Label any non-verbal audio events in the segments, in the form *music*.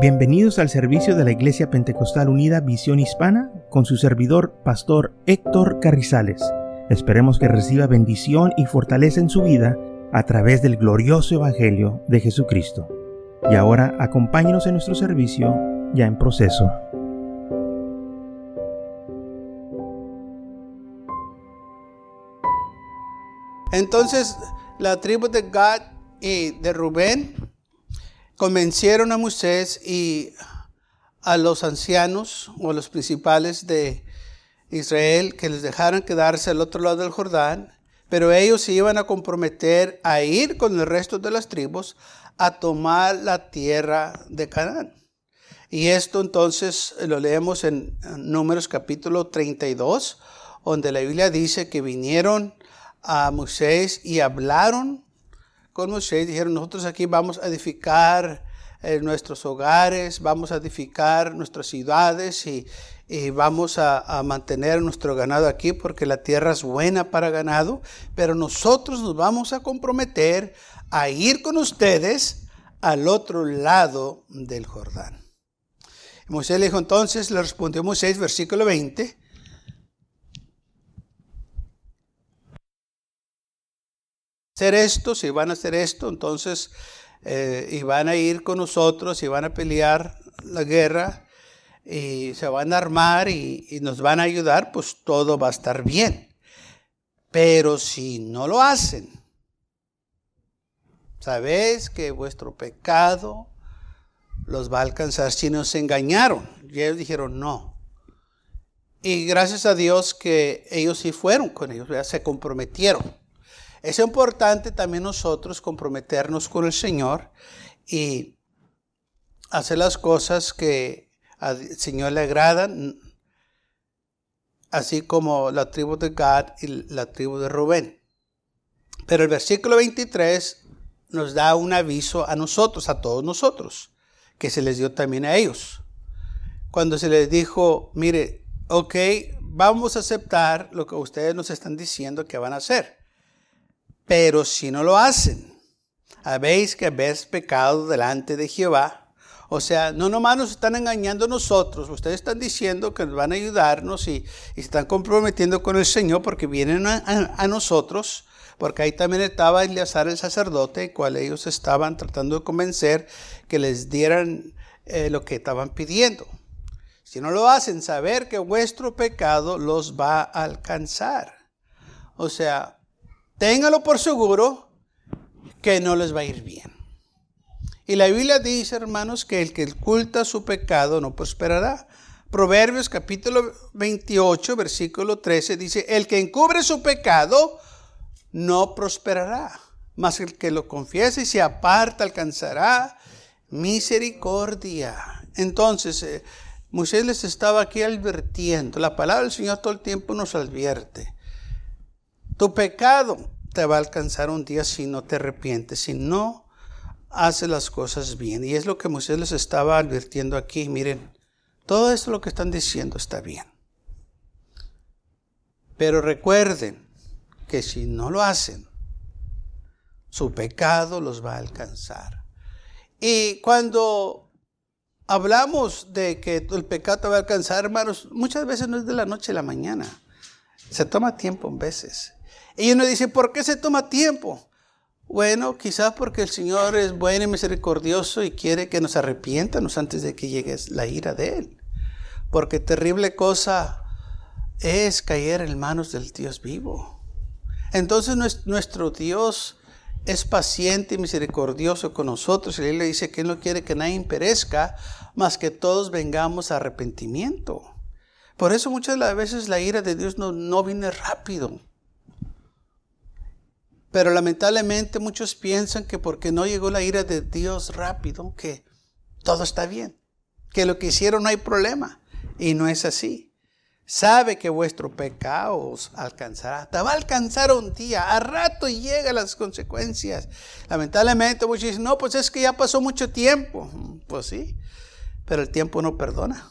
Bienvenidos al servicio de la Iglesia Pentecostal Unida Visión Hispana con su servidor, Pastor Héctor Carrizales. Esperemos que reciba bendición y fortaleza en su vida a través del glorioso Evangelio de Jesucristo. Y ahora acompáñenos en nuestro servicio ya en proceso. Entonces la tribu de Gad y de Rubén convencieron a Moisés y a los ancianos o los principales de Israel que les dejaran quedarse al otro lado del Jordán, pero ellos se iban a comprometer a ir con el resto de las tribus a tomar la tierra de Canaán. Y esto entonces lo leemos en Números capítulo 32, donde la Biblia dice que vinieron a Moisés y hablaron con Moisés, dijeron, nosotros aquí vamos a edificar eh, nuestros hogares, vamos a edificar nuestras ciudades y, vamos a, a, mantener nuestro ganado aquí porque la tierra es buena para ganado, pero nosotros nos vamos a comprometer a ir con ustedes al otro lado del Jordán. Moisés le dijo entonces, le respondió Moisés, versículo 20, hacer esto, si van a hacer esto, entonces, eh, y van a ir con nosotros y van a pelear la guerra y se van a armar y, nos van a ayudar, pues todo va a estar bien. Pero si no lo hacen, sabéis que vuestro pecado los va a alcanzar si nos engañaron. Y ellos dijeron no. Y gracias a Dios que ellos sí fueron con ellos, se comprometieron. Es importante también nosotros comprometernos con el Señor y hacer las cosas que al Señor le agradan, así como la tribu de Gad y la tribu de Rubén. Pero el versículo 23 nos da un aviso a nosotros, a todos nosotros, que se les dio también a ellos. Cuando se les dijo, mire, ok, vamos a aceptar lo que ustedes nos están diciendo que van a hacer. Pero si no lo hacen, habéis que habéis pecado delante de Jehová. O sea, no nomás nos están engañando a nosotros, ustedes están diciendo que nos van a ayudarnos y, están comprometiendo con el Señor porque vienen a, nosotros, porque ahí también estaba Eleazar el sacerdote, cual ellos estaban tratando de convencer que les dieran eh, lo que estaban pidiendo. Si no lo hacen, saber que vuestro pecado los va a alcanzar. O sea, téngalo por seguro que no les va a ir bien. Y la Biblia dice, hermanos, que el que oculta su pecado no prosperará. Proverbios capítulo 28, versículo 13 dice, el que encubre su pecado no prosperará, mas el que lo confiese y se aparta alcanzará misericordia. Entonces, eh, Moisés les estaba aquí advirtiendo, la palabra del Señor todo el tiempo nos advierte. Tu pecado te va a alcanzar un día si no te arrepientes, si no haces las cosas bien. Y es lo que Moisés les estaba advirtiendo aquí. Miren, todo esto lo que están diciendo está bien. Pero recuerden que si no lo hacen, su pecado los va a alcanzar. Y cuando hablamos de que el pecado te va a alcanzar, hermanos, muchas veces no es de la noche a la mañana. Se toma tiempo en veces. Y uno dice, ¿por qué se toma tiempo? Bueno, quizás porque el Señor es bueno y misericordioso y quiere que nos arrepientamos antes de que llegue la ira de Él. Porque terrible cosa es caer en manos del Dios vivo. Entonces nuestro Dios es paciente y misericordioso con nosotros. Y Él le dice que Él no quiere que nadie perezca, más que todos vengamos a arrepentimiento. Por eso muchas de las veces la ira de Dios no, no viene rápido. Pero lamentablemente muchos piensan que porque no llegó la ira de Dios rápido, que todo está bien, que lo que hicieron no hay problema. Y no es así. Sabe que vuestro pecado os alcanzará. Te va a alcanzar un día. A rato llegan las consecuencias. Lamentablemente muchos dicen, no, pues es que ya pasó mucho tiempo. Pues sí, pero el tiempo no perdona.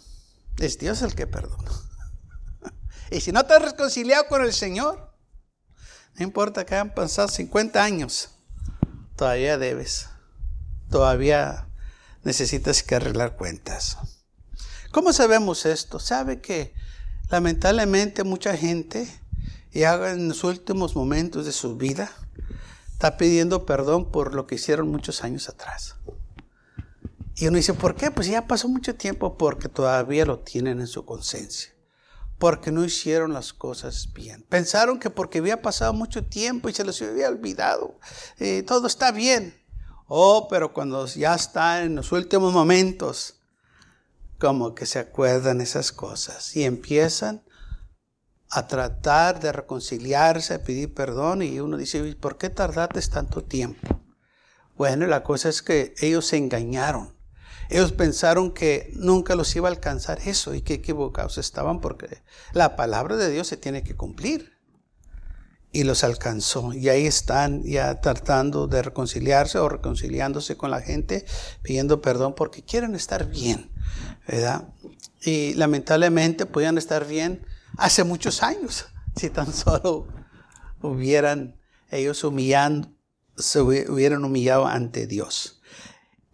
Es Dios el que perdona. *laughs* Y si no te has reconciliado con el Señor, no importa que hayan pasado 50 años, todavía debes. Todavía necesitas que arreglar cuentas. ¿Cómo sabemos esto? Sabe que lamentablemente mucha gente, y en los últimos momentos de su vida, está pidiendo perdón por lo que hicieron muchos años atrás. Y uno dice, ¿por qué? Pues ya pasó mucho tiempo porque todavía lo tienen en su conciencia. Porque no hicieron las cosas bien. Pensaron que porque había pasado mucho tiempo y se les había olvidado, eh, todo está bien. Oh, pero cuando ya está en los últimos momentos, como que se acuerdan esas cosas y empiezan a tratar de reconciliarse, a pedir perdón y uno dice, ¿por qué tardaste tanto tiempo? Bueno, la cosa es que ellos se engañaron. Ellos pensaron que nunca los iba a alcanzar eso y que equivocados estaban porque la palabra de Dios se tiene que cumplir. Y los alcanzó. Y ahí están ya tratando de reconciliarse o reconciliándose con la gente, pidiendo perdón porque quieren estar bien, ¿verdad? Y lamentablemente podían estar bien hace muchos años *laughs* si tan solo hubieran ellos humillando, se hubieran humillado ante Dios.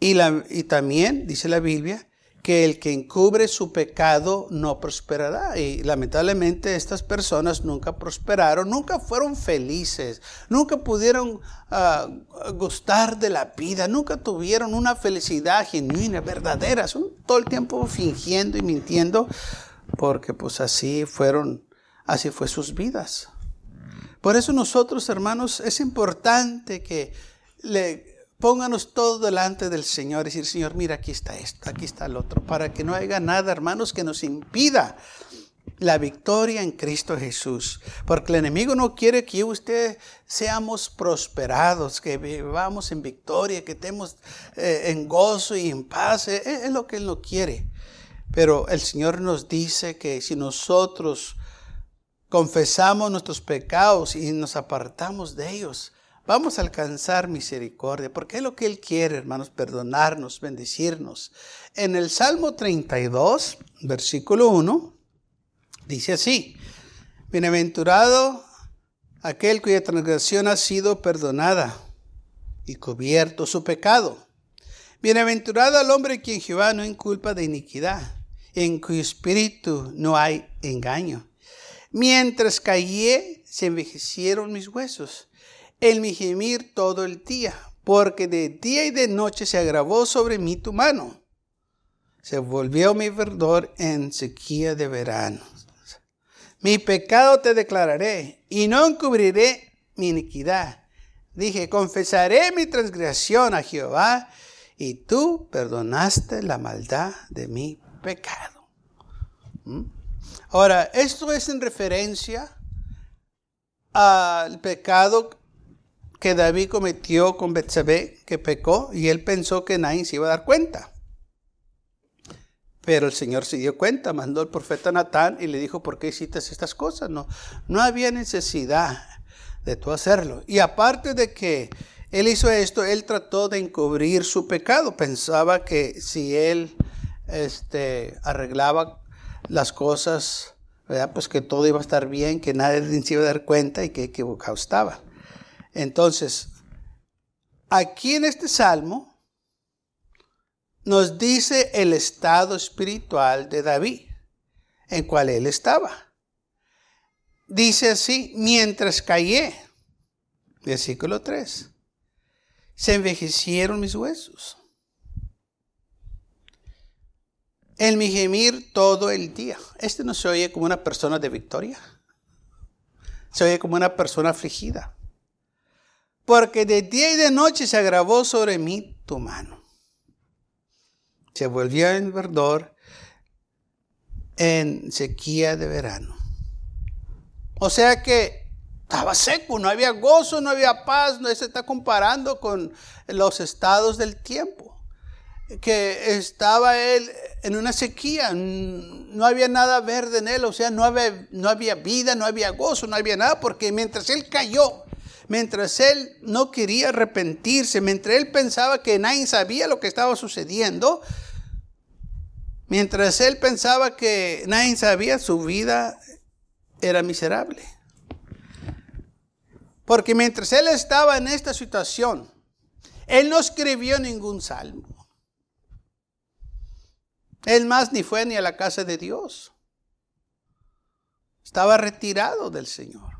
Y, también dice la Biblia que el que encubre su pecado no prosperará. Y lamentablemente estas personas nunca prosperaron, nunca fueron felices, nunca pudieron ah, gustar de la vida, nunca tuvieron una felicidad genuina, verdadera. Son todo el tiempo fingiendo y mintiendo porque pues así fueron, así fue sus vidas. Por eso nosotros, hermanos, es importante que le Pónganos todo delante del Señor y decir, Señor, mira, aquí está esto, aquí está el otro, para que no haya nada, hermanos, que nos impida la victoria en Cristo Jesús. Porque el enemigo no quiere que usted seamos prosperados, que vivamos en victoria, que estemos eh, en gozo y en paz. Es, es lo que Él no quiere. Pero el Señor nos dice que si nosotros confesamos nuestros pecados y nos apartamos de ellos, vamos a alcanzar misericordia, porque es lo que Él quiere, hermanos, perdonarnos, bendecirnos. En el Salmo 32, versículo 1, dice así, Bienaventurado aquel cuya transgresión ha sido perdonada y cubierto su pecado. Bienaventurado al hombre quien Jehová no inculpa de iniquidad, en cuyo espíritu no hay engaño. Mientras callé, se envejecieron mis huesos el mi gemir todo el día, porque de día y de noche se agravó sobre mí tu mano. Se volvió mi verdor en sequía de verano. Mi pecado te declararé y no encubriré mi iniquidad. Dije, confesaré mi transgresión a Jehová y tú perdonaste la maldad de mi pecado. ¿Mm? Ahora, esto es en referencia al pecado que David cometió con Betsabé, que pecó, y él pensó que nadie se iba a dar cuenta. Pero el Señor se dio cuenta, mandó al profeta Natán y le dijo, ¿por qué hiciste estas cosas? No, no había necesidad de tú hacerlo. Y aparte de que él hizo esto, él trató de encubrir su pecado. Pensaba que si él este, arreglaba las cosas, pues que todo iba a estar bien, que nadie se iba a dar cuenta y que equivocado estaba. Entonces, aquí en este salmo nos dice el estado espiritual de David, en cual él estaba. Dice así, mientras callé, versículo 3, se envejecieron mis huesos. En mi gemir todo el día. Este no se oye como una persona de victoria. Se oye como una persona afligida porque de día y de noche se agravó sobre mí tu mano. Se volvió en verdor en sequía de verano. O sea que estaba seco, no había gozo, no había paz, no se está comparando con los estados del tiempo. Que estaba él en una sequía, no había nada verde en él, o sea, no había, no había vida, no había gozo, no había nada, porque mientras él cayó, mientras él no quería arrepentirse, mientras él pensaba que nadie sabía lo que estaba sucediendo, mientras él pensaba que nadie sabía, su vida era miserable. Porque mientras él estaba en esta situación, él no escribió ningún salmo. Él más ni fue ni a la casa de Dios. Estaba retirado del Señor.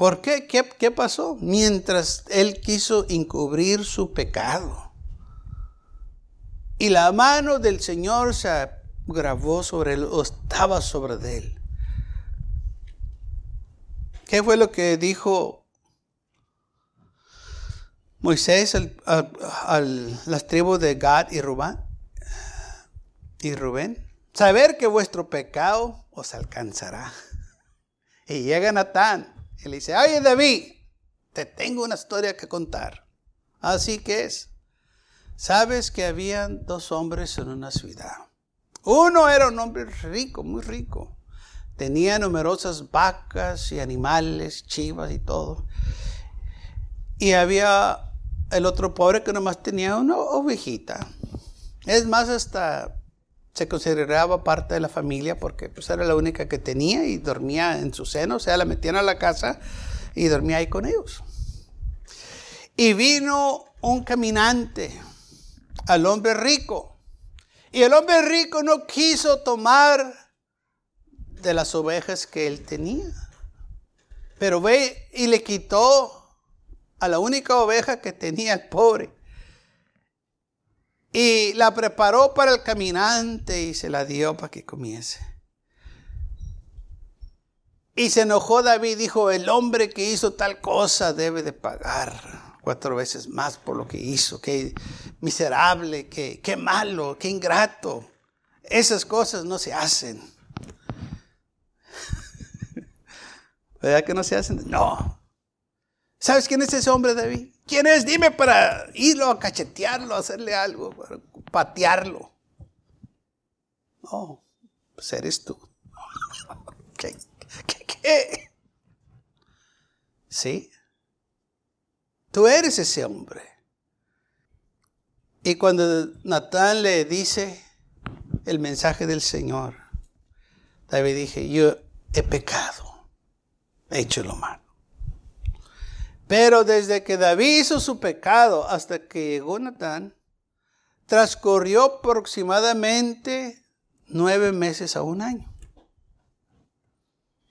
¿Por qué? qué? ¿Qué pasó? Mientras él quiso encubrir su pecado. Y la mano del Señor se grabó sobre él o estaba sobre él. ¿Qué fue lo que dijo Moisés a las tribus de Gad y Rubén? Y Rubén, saber que vuestro pecado os alcanzará. *laughs* Y llega Natán y le dice, oye David, te tengo una historia que contar. Así que es. Sabes que habían dos hombres en una ciudad. Uno era un hombre rico, muy rico. Tenía numerosas vacas y animales, chivas y todo. Y había el otro pobre que nomás tenía una ovejita. Es más, hasta se consideraba parte de la familia porque pues era la única que tenía y dormía en su seno, o sea, la metían a la casa y dormía ahí con ellos. Y vino un caminante al hombre rico. Y el hombre rico no quiso tomar de las ovejas que él tenía. Pero ve y le quitó a la única oveja que tenía el pobre. Y la preparó para el caminante y se la dio para que comiese. Y se enojó David, dijo, el hombre que hizo tal cosa debe de pagar cuatro veces más por lo que hizo. Qué miserable, qué, qué malo, qué ingrato. Esas cosas no se hacen. *laughs* ¿Verdad que no se hacen? No. ¿Sabes quién es ese hombre, David? ¿Quién es? Dime para irlo a cachetearlo, hacerle algo, para patearlo. No, pues eres tú. *laughs* ¿Qué? ¿Qué? ¿Qué? ¿Sí? Tú eres ese hombre. Y cuando Natán le dice el mensaje del Señor, David dije, yo he pecado, he hecho lo malo. Pero desde que David hizo su pecado hasta que llegó Natán, transcurrió aproximadamente nueve meses a un año.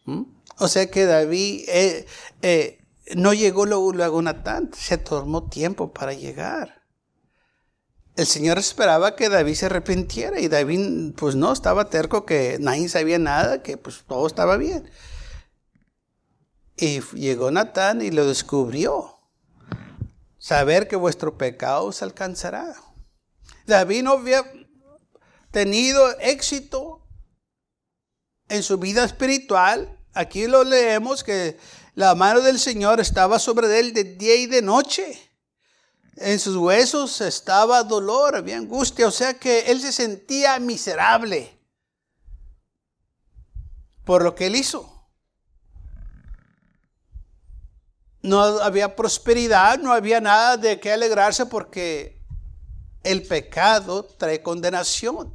¿Mm? O sea que David eh, eh, no llegó luego, luego Natán, se tomó tiempo para llegar. El Señor esperaba que David se arrepintiera y David pues no, estaba terco que nadie sabía nada, que pues todo estaba bien. Y llegó Natán y lo descubrió. Saber que vuestro pecado os alcanzará. David no había tenido éxito en su vida espiritual. Aquí lo leemos que la mano del Señor estaba sobre él de día y de noche. En sus huesos estaba dolor, había angustia, o sea que él se sentía miserable por lo que él hizo no había prosperidad, no había nada de qué alegrarse porque el pecado trae condenación.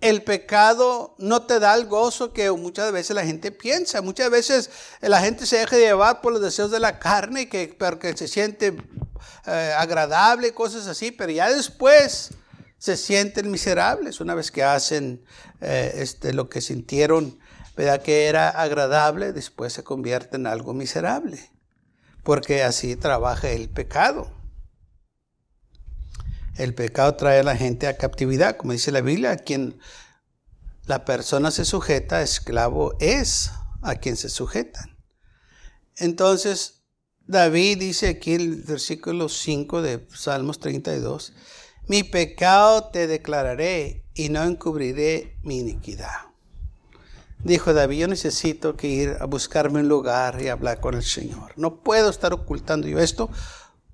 El pecado no te da el gozo que muchas veces la gente piensa. Muchas veces la gente se deja llevar por los deseos de la carne, que, porque se siente eh, agradable cosas así, pero ya después se sienten miserables una vez que hacen eh, este, lo que sintieron, ¿verdad? que era agradable, después se convierte en algo miserable porque así trabaja el pecado. El pecado trae a la gente a captividad, como dice la Biblia, a quien la persona se sujeta, esclavo es a quien se sujetan. Entonces, David dice aquí en el versículo 5 de Salmos 32, mi pecado te declararé y no encubriré mi iniquidad. Dijo David, yo necesito que ir a buscarme un lugar y hablar con el Señor. No puedo estar ocultando yo esto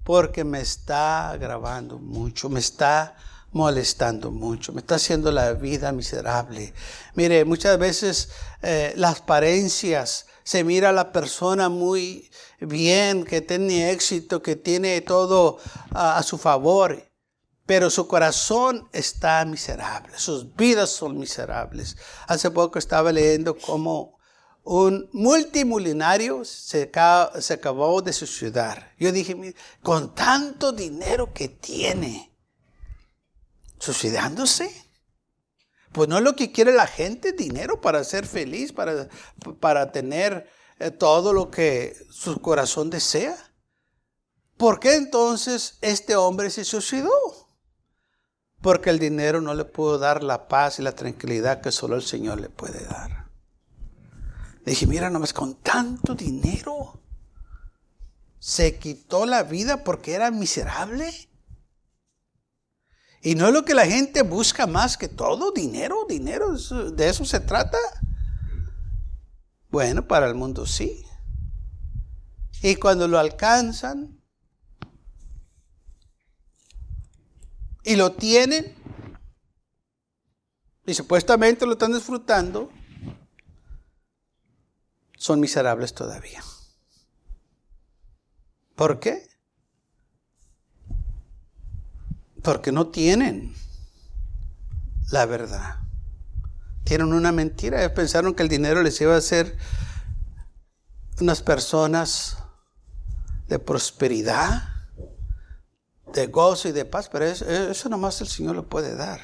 porque me está agravando mucho, me está molestando mucho, me está haciendo la vida miserable. Mire, muchas veces eh, las apariencias, se mira a la persona muy bien, que tiene éxito, que tiene todo a su favor pero su corazón está miserable, sus vidas son miserables. Hace poco estaba leyendo cómo un multimillonario se, se acabó de suicidar. Yo dije, con tanto dinero que tiene, suicidándose. Pues no es lo que quiere la gente, dinero para ser feliz, para, para tener eh, todo lo que su corazón desea. ¿Por qué entonces este hombre se suicidó? Porque el dinero no le pudo dar la paz y la tranquilidad que solo el Señor le puede dar. Le dije, mira, nomás con tanto dinero se quitó la vida porque era miserable. Y no es lo que la gente busca más que todo, dinero, dinero, de eso se trata. Bueno, para el mundo sí. Y cuando lo alcanzan y lo tienen y supuestamente lo están disfrutando, son miserables todavía. ¿Por qué? Porque no tienen la verdad. Tienen una mentira. Pensaron que el dinero les iba a hacer unas personas de prosperidad, de gozo y de paz, pero eso, eso nomás el Señor lo puede dar.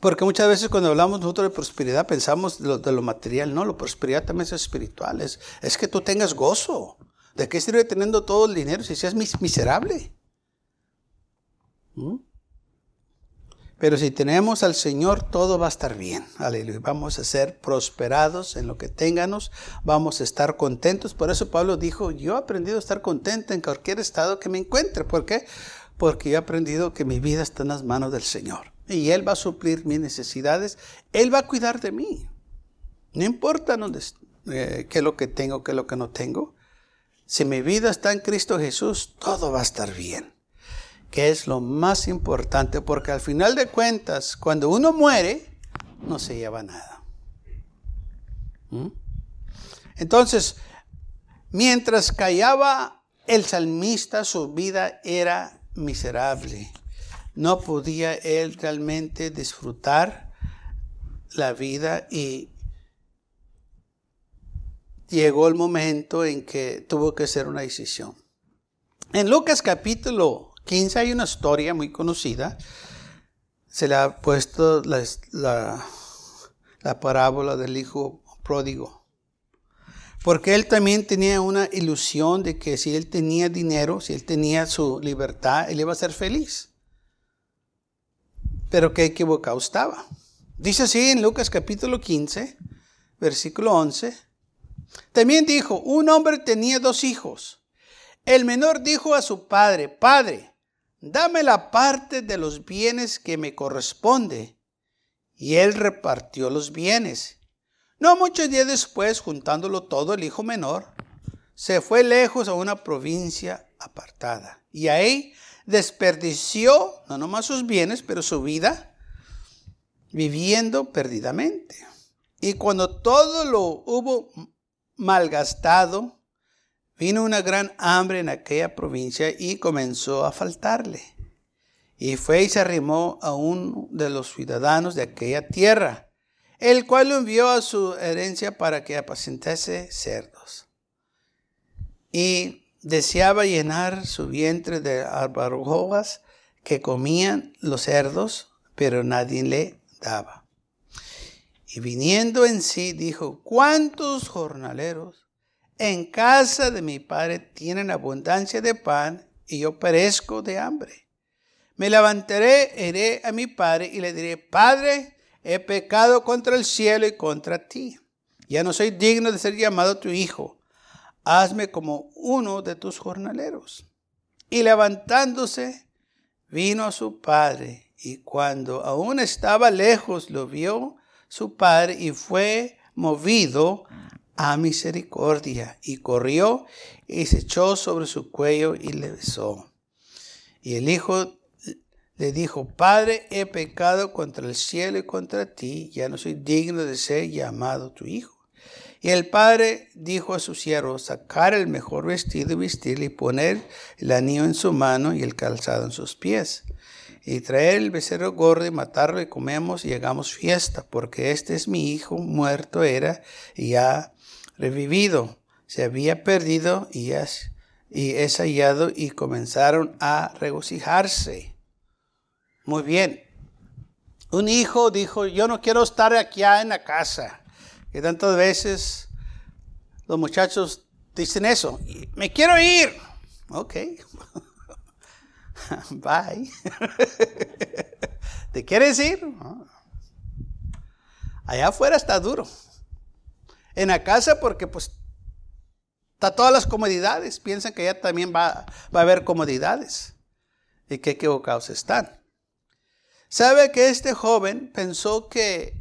Porque muchas veces cuando hablamos nosotros de prosperidad pensamos de lo, material. No, la prosperidad también es espiritual. Es, que tú tengas gozo. ¿De qué sirve teniendo todo el dinero si seas miserable? ¿Mm? Pero si tenemos al Señor, todo va a estar bien. Aleluya. Vamos a ser prosperados en lo que tengamos. Vamos a estar contentos. Por eso Pablo dijo, yo he aprendido a estar contento en cualquier estado que me encuentre. ¿Por qué? Porque yo he aprendido que mi vida está en las manos del Señor y Él va a suplir mis necesidades, Él va a cuidar de mí. No importa dónde, eh, qué es lo que tengo, qué es lo que no tengo. Si mi vida está en Cristo Jesús, todo va a estar bien. Que es lo más importante, porque al final de cuentas, cuando uno muere, no se lleva nada. ¿Mm? Entonces, mientras callaba el salmista, su vida era miserable no podía él realmente disfrutar la vida y llegó el momento en que tuvo que hacer una decisión. En Lucas capítulo 15 hay una historia muy conocida. Se le ha puesto la, la parábola del hijo pródigo. Porque él también tenía una ilusión de que si él tenía dinero, si él tenía su libertad, él iba a ser feliz pero qué equivocado estaba. Dice así en Lucas capítulo 15, versículo 11. También dijo, un hombre tenía dos hijos. El menor dijo a su padre, Padre, dame la parte de los bienes que me corresponde. Y él repartió los bienes. No muchos días después, juntándolo todo, el hijo menor se fue lejos a una provincia apartada. Y ahí desperdició no nomás sus bienes, pero su vida viviendo perdidamente. Y cuando todo lo hubo malgastado, vino una gran hambre en aquella provincia y comenzó a faltarle. Y fue y se arrimó a uno de los ciudadanos de aquella tierra, el cual lo envió a su herencia para que apacentase cerdos. Y deseaba llenar su vientre de albarrojas que comían los cerdos, pero nadie le daba. Y viniendo en sí, dijo, ¿cuántos jornaleros en casa de mi padre tienen abundancia de pan y yo perezco de hambre? Me levantaré, iré a mi padre y le diré, Padre, he pecado contra el cielo y contra ti. Ya no soy digno de ser llamado tu hijo hazme como uno de tus jornaleros. Y levantándose, vino a su padre, y cuando aún estaba lejos, lo vio su padre y fue movido a misericordia, y corrió y se echó sobre su cuello y le besó. Y el hijo le dijo, Padre, he pecado contra el cielo y contra ti, ya no soy digno de ser llamado tu hijo. Y el padre dijo a su siervo, sacar el mejor vestido y vestirle y poner el anillo en su mano y el calzado en sus pies. Y traer el becerro gordo y matarlo y comemos y hagamos fiesta, porque este es mi hijo, muerto era y ha revivido. Se había perdido y, y es hallado y comenzaron a regocijarse. Muy bien. Un hijo dijo, yo no quiero estar aquí en la casa. Que tantas veces los muchachos dicen eso. Me quiero ir. Ok. *laughs* Bye. *laughs* ¿Te quieres ir? Allá afuera está duro. En la casa porque pues está todas las comodidades. Piensan que allá también va, va a haber comodidades. Y qué equivocados están. ¿Sabe que este joven pensó que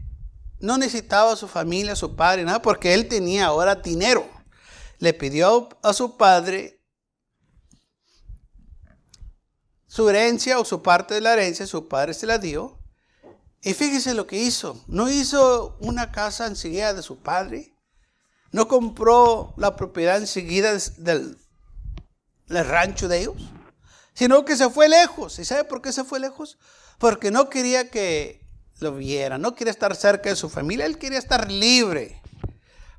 no necesitaba a su familia, a su padre, nada, porque él tenía ahora dinero? Le pidió a su padre su herencia o su parte de la herencia, su padre se la dio. Y fíjese lo que hizo. No hizo una casa enseguida de su padre. No compró la propiedad enseguida del, rancho de ellos. Sino que se fue lejos. ¿Y sabe por qué se fue lejos? Porque no quería que lo viera. No quería estar cerca de su familia. Él quería estar libre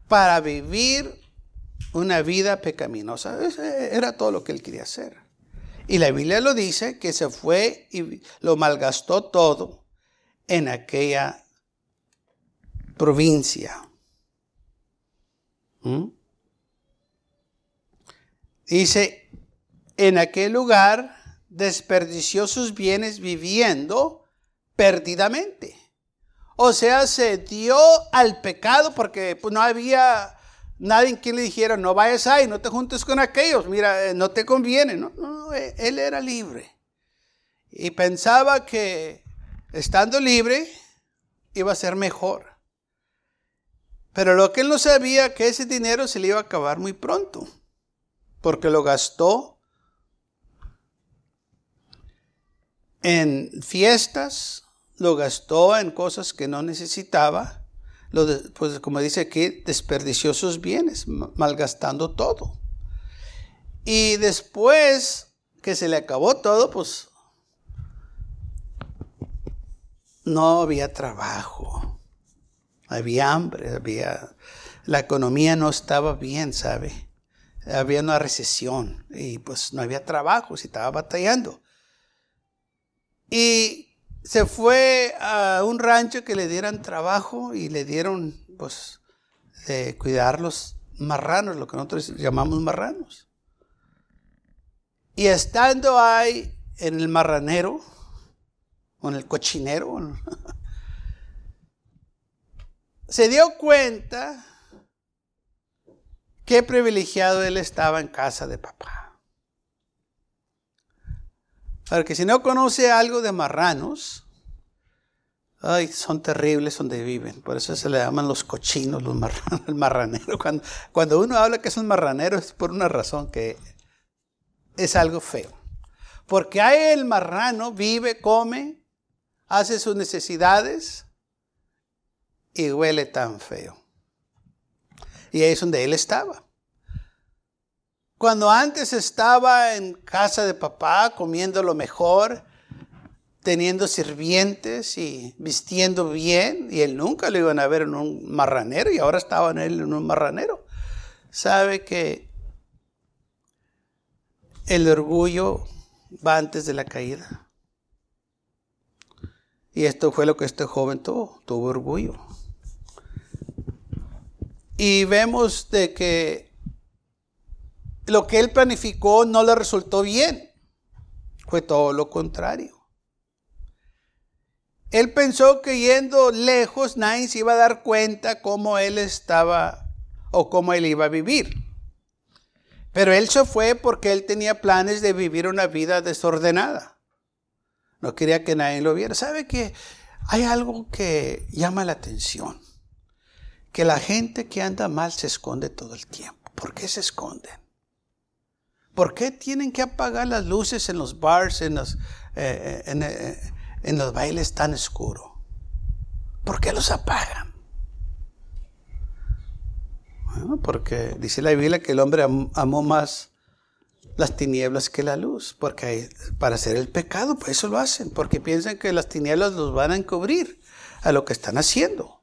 para vivir una vida pecaminosa. Era todo lo que él quería hacer. Y la Biblia lo dice, que se fue y lo malgastó todo en aquella provincia. ¿Mm? Dice, en aquel lugar desperdició sus bienes viviendo perdidamente. O sea, se dio al pecado porque pues, no había Nadie quien le dijera, no vayas ahí, no te juntes con aquellos, mira, eh, no te conviene. No, no, eh, él era libre. Y pensaba que estando libre iba a ser mejor. Pero lo que él no sabía que ese dinero se le iba a acabar muy pronto, porque lo gastó en fiestas, lo gastó en cosas que no necesitaba pues como dice aquí, desperdició sus bienes, malgastando todo. Y después que se le acabó todo, pues no había trabajo, había hambre, había la economía no estaba bien, ¿sabe? Había una recesión y pues no había trabajo, se estaba batallando. Y se fue a un rancho que le dieran trabajo y le dieron, pues, cuidar los marranos, lo que nosotros llamamos marranos. Y estando ahí en el marranero, o en el cochinero, *laughs* se dio cuenta qué privilegiado él estaba en casa de papá. Porque si no conoce algo de marranos, ay, son terribles donde viven. Por eso se le llaman los cochinos, los marranos, *laughs* el marranero. Cuando, uno habla que es un marranero es por una razón que es algo feo. Porque hay el marrano, vive, come, hace sus necesidades y huele tan feo. Y ahí es donde él estaba. Cuando antes estaba en casa de papá comiendo lo mejor, teniendo sirvientes y vistiendo bien, y él nunca lo iban a ver en un marranero y ahora estaba en él en un marranero. Sabe que el orgullo va antes de la caída. Y esto fue lo que este joven tuvo, tuvo orgullo. Y vemos de que lo que él planificó no le resultó bien. Fue todo lo contrario. Él pensó que yendo lejos nadie se iba a dar cuenta cómo él estaba o cómo él iba a vivir. Pero él se fue porque él tenía planes de vivir una vida desordenada. No quería que nadie lo viera. ¿Sabe que hay algo que llama la atención? Que la gente que anda mal se esconde todo el tiempo. ¿Por qué se esconden? ¿Por qué tienen que apagar las luces en los bars, en los, eh, eh, eh, en, los bailes tan oscuros? ¿Por qué los apagan? porque dice la Biblia que el hombre amó más las tinieblas que la luz, porque para hacer el pecado, pues eso lo hacen, porque piensan que las tinieblas los van a encubrir a lo que están haciendo.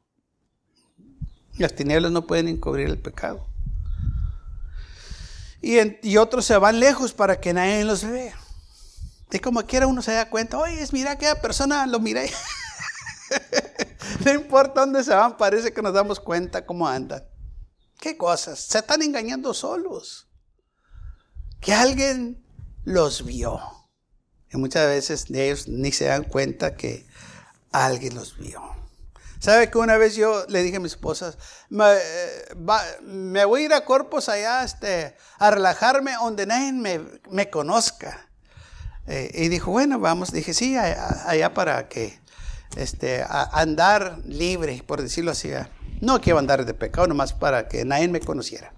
Las tinieblas no pueden encubrir el pecado. Y, otros se van lejos para que nadie los vea. Y como quiera uno se da cuenta, oye, mira aquella persona, lo miré. *laughs* no importa dónde se van, parece que nos damos cuenta cómo andan. ¿Qué cosas? Se están engañando solos. Que alguien los vio. Y muchas veces ellos ni se dan cuenta que alguien los vio. ¿Sabe que una vez yo le dije a mi esposa, me, eh, voy a ir a Corpus allá este, a relajarme donde nadie me, conozca? Eh, y dijo, bueno, vamos. Dije, sí, allá, para que este, andar libre, por decirlo así. No quiero andar de pecado, nomás para que nadie me conociera.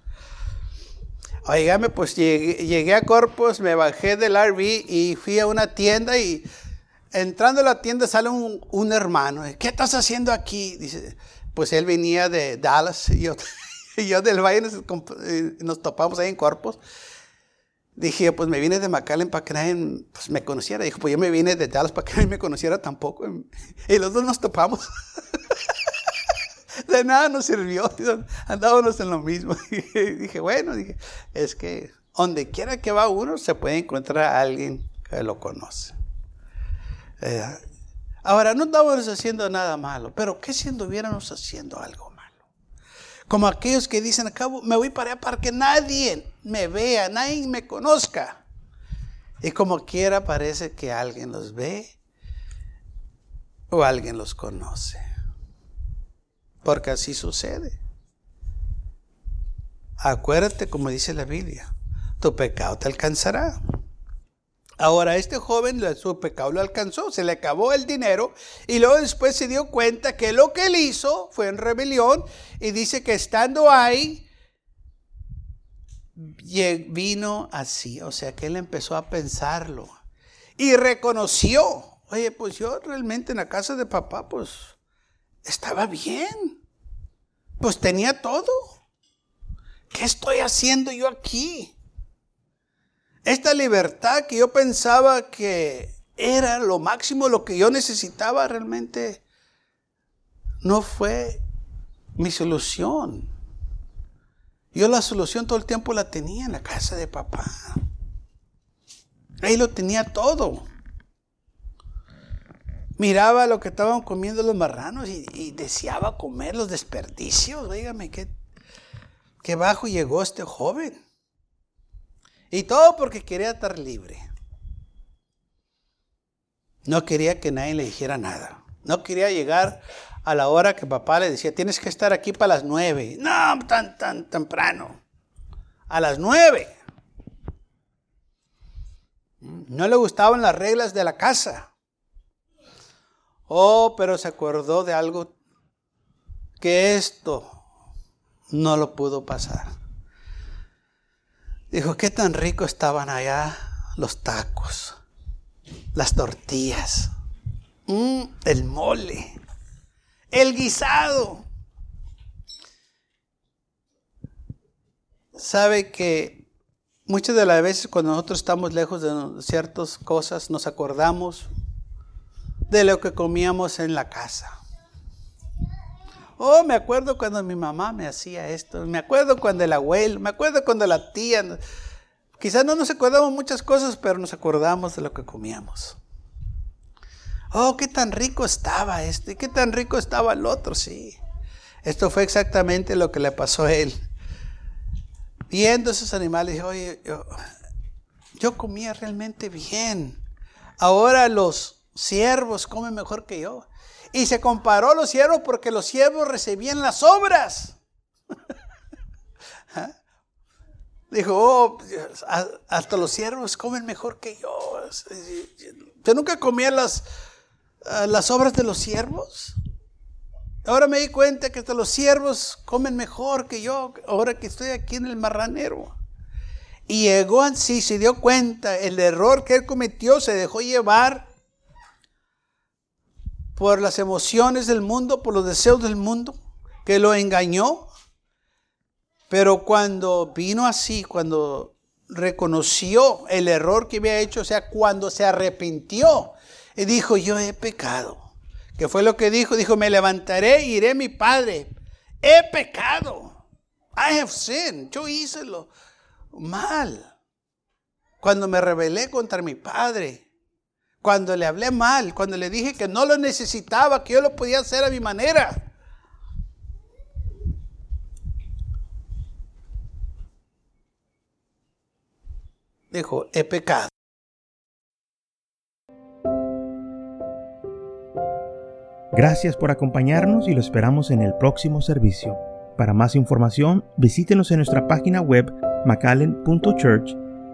Oígame, pues llegué, a Corpus, me bajé del RV y fui a una tienda y entrando a la tienda sale un, hermano. ¿Qué estás haciendo aquí? Dice, pues él venía de Dallas y yo, *laughs* yo del Valle nos, eh, nos, topamos ahí en Corpus. Dije, pues me vine de McAllen para que nadie pues, me conociera. Dijo, pues yo me vine de Dallas para que *laughs* nadie me conociera tampoco. Y los dos nos topamos. *laughs* de nada nos sirvió. Andábamos en lo mismo. dije, bueno, dije, es que donde quiera que va uno se puede encontrar a alguien que lo conoce. Eh, ahora, no estábamos haciendo nada malo, pero ¿qué si anduviéramos haciendo algo malo? Como aquellos que dicen, acabo, me voy para allá para que nadie me vea, nadie me conozca. Y como quiera parece que alguien los ve o alguien los conoce porque así sucede. Acuérdate como dice la Biblia, tu pecado te alcanzará. Ahora este joven su pecado lo alcanzó, se le acabó el dinero y luego después se dio cuenta que lo que él hizo fue en rebelión y dice que estando ahí vino así, o sea que él empezó a pensarlo y reconoció, oye, pues yo realmente en la casa de papá pues estaba bien. Pues tenía todo. ¿Qué estoy haciendo yo aquí? Esta libertad que yo pensaba que era lo máximo, lo que yo necesitaba, realmente no fue mi solución. Yo la solución todo el tiempo la tenía en la casa de papá. Ahí lo tenía todo miraba lo que estaban comiendo los marranos y, deseaba comer los desperdicios. Dígame, ¿qué, qué bajo llegó este joven. Y todo porque quería estar libre. No quería que nadie le dijera nada. No quería llegar a la hora que papá le decía, tienes que estar aquí para las nueve. No, tan, tan temprano. A las nueve. No le gustaban las reglas de la casa. Oh, pero se acordó de algo que esto no lo pudo pasar. Dijo, qué tan rico estaban allá los tacos, las tortillas, mm, el mole, el guisado. Sabe que muchas de las veces cuando nosotros estamos lejos de ciertas cosas nos acordamos de lo que comíamos en la casa. Oh, me acuerdo cuando mi mamá me hacía esto, me acuerdo cuando el abuelo, me acuerdo cuando la tía. Quizás no nos acordamos muchas cosas, pero nos acordamos de lo que comíamos. Oh, qué tan rico estaba esto y qué tan rico estaba el otro, sí. Esto fue exactamente lo que le pasó a él. Viendo esos animales, oye, yo, yo comía realmente bien. Ahora los siervos comen mejor que yo. Y se comparó a los siervos porque los siervos recibían las obras. *laughs* ¿Ah? Dijo, oh, hasta los siervos comen mejor que yo. Yo nunca comía las, ah, las obras de los siervos. Ahora me di cuenta que hasta los siervos comen mejor que yo, ahora que estoy aquí en el marranero. Y llegó así, se dio cuenta el error que él cometió, se dejó llevar por las emociones del mundo, por los deseos del mundo, que lo engañó. Pero cuando vino así, cuando reconoció el error que había hecho, o sea, cuando se arrepintió y dijo, yo he pecado. ¿Qué fue lo que dijo? Dijo, me levantaré y iré a mi padre. He pecado. I have sinned. Yo hice lo, mal. Cuando me rebelé contra mi padre. Cuando le hablé mal. Cuando le dije que no lo necesitaba, que yo lo podía hacer a mi manera. Dijo, he pecado. Gracias por acompañarnos y lo esperamos en el próximo servicio. Para más información, visítenos en nuestra página web macallen.church.